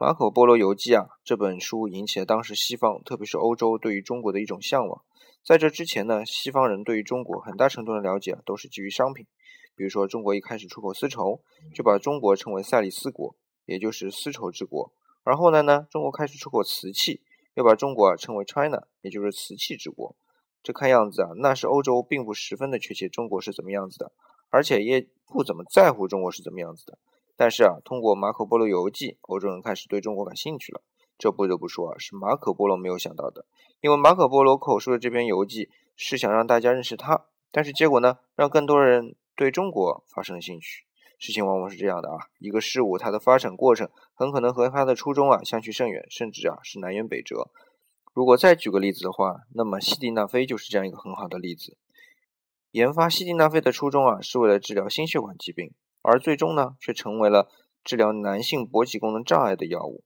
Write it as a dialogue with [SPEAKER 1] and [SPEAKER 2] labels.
[SPEAKER 1] 马可·波罗游记啊，这本书引起了当时西方，特别是欧洲对于中国的一种向往。在这之前呢，西方人对于中国很大程度的了解啊，都是基于商品。比如说，中国一开始出口丝绸，就把中国称为赛里斯国，也就是丝绸之国。而后来呢，中国开始出口瓷器，又把中国啊称为 China，也就是瓷器之国。这看样子啊，那时欧洲并不十分的确切中国是怎么样子的，而且也不怎么在乎中国是怎么样子的。但是啊，通过马可波罗游记，欧洲人开始对中国感兴趣了。这不得不说啊，是马可波罗没有想到的。因为马可波罗口述的这篇游记是想让大家认识他，但是结果呢，让更多人对中国发生了兴趣。事情往往是这样的啊，一个事物它的发展过程很可能和它的初衷啊相去甚远，甚至啊是南辕北辙。如果再举个例子的话，那么西地那非就是这样一个很好的例子。研发西地那非的初衷啊，是为了治疗心血管疾病。而最终呢，却成为了治疗男性勃起功能障碍的药物。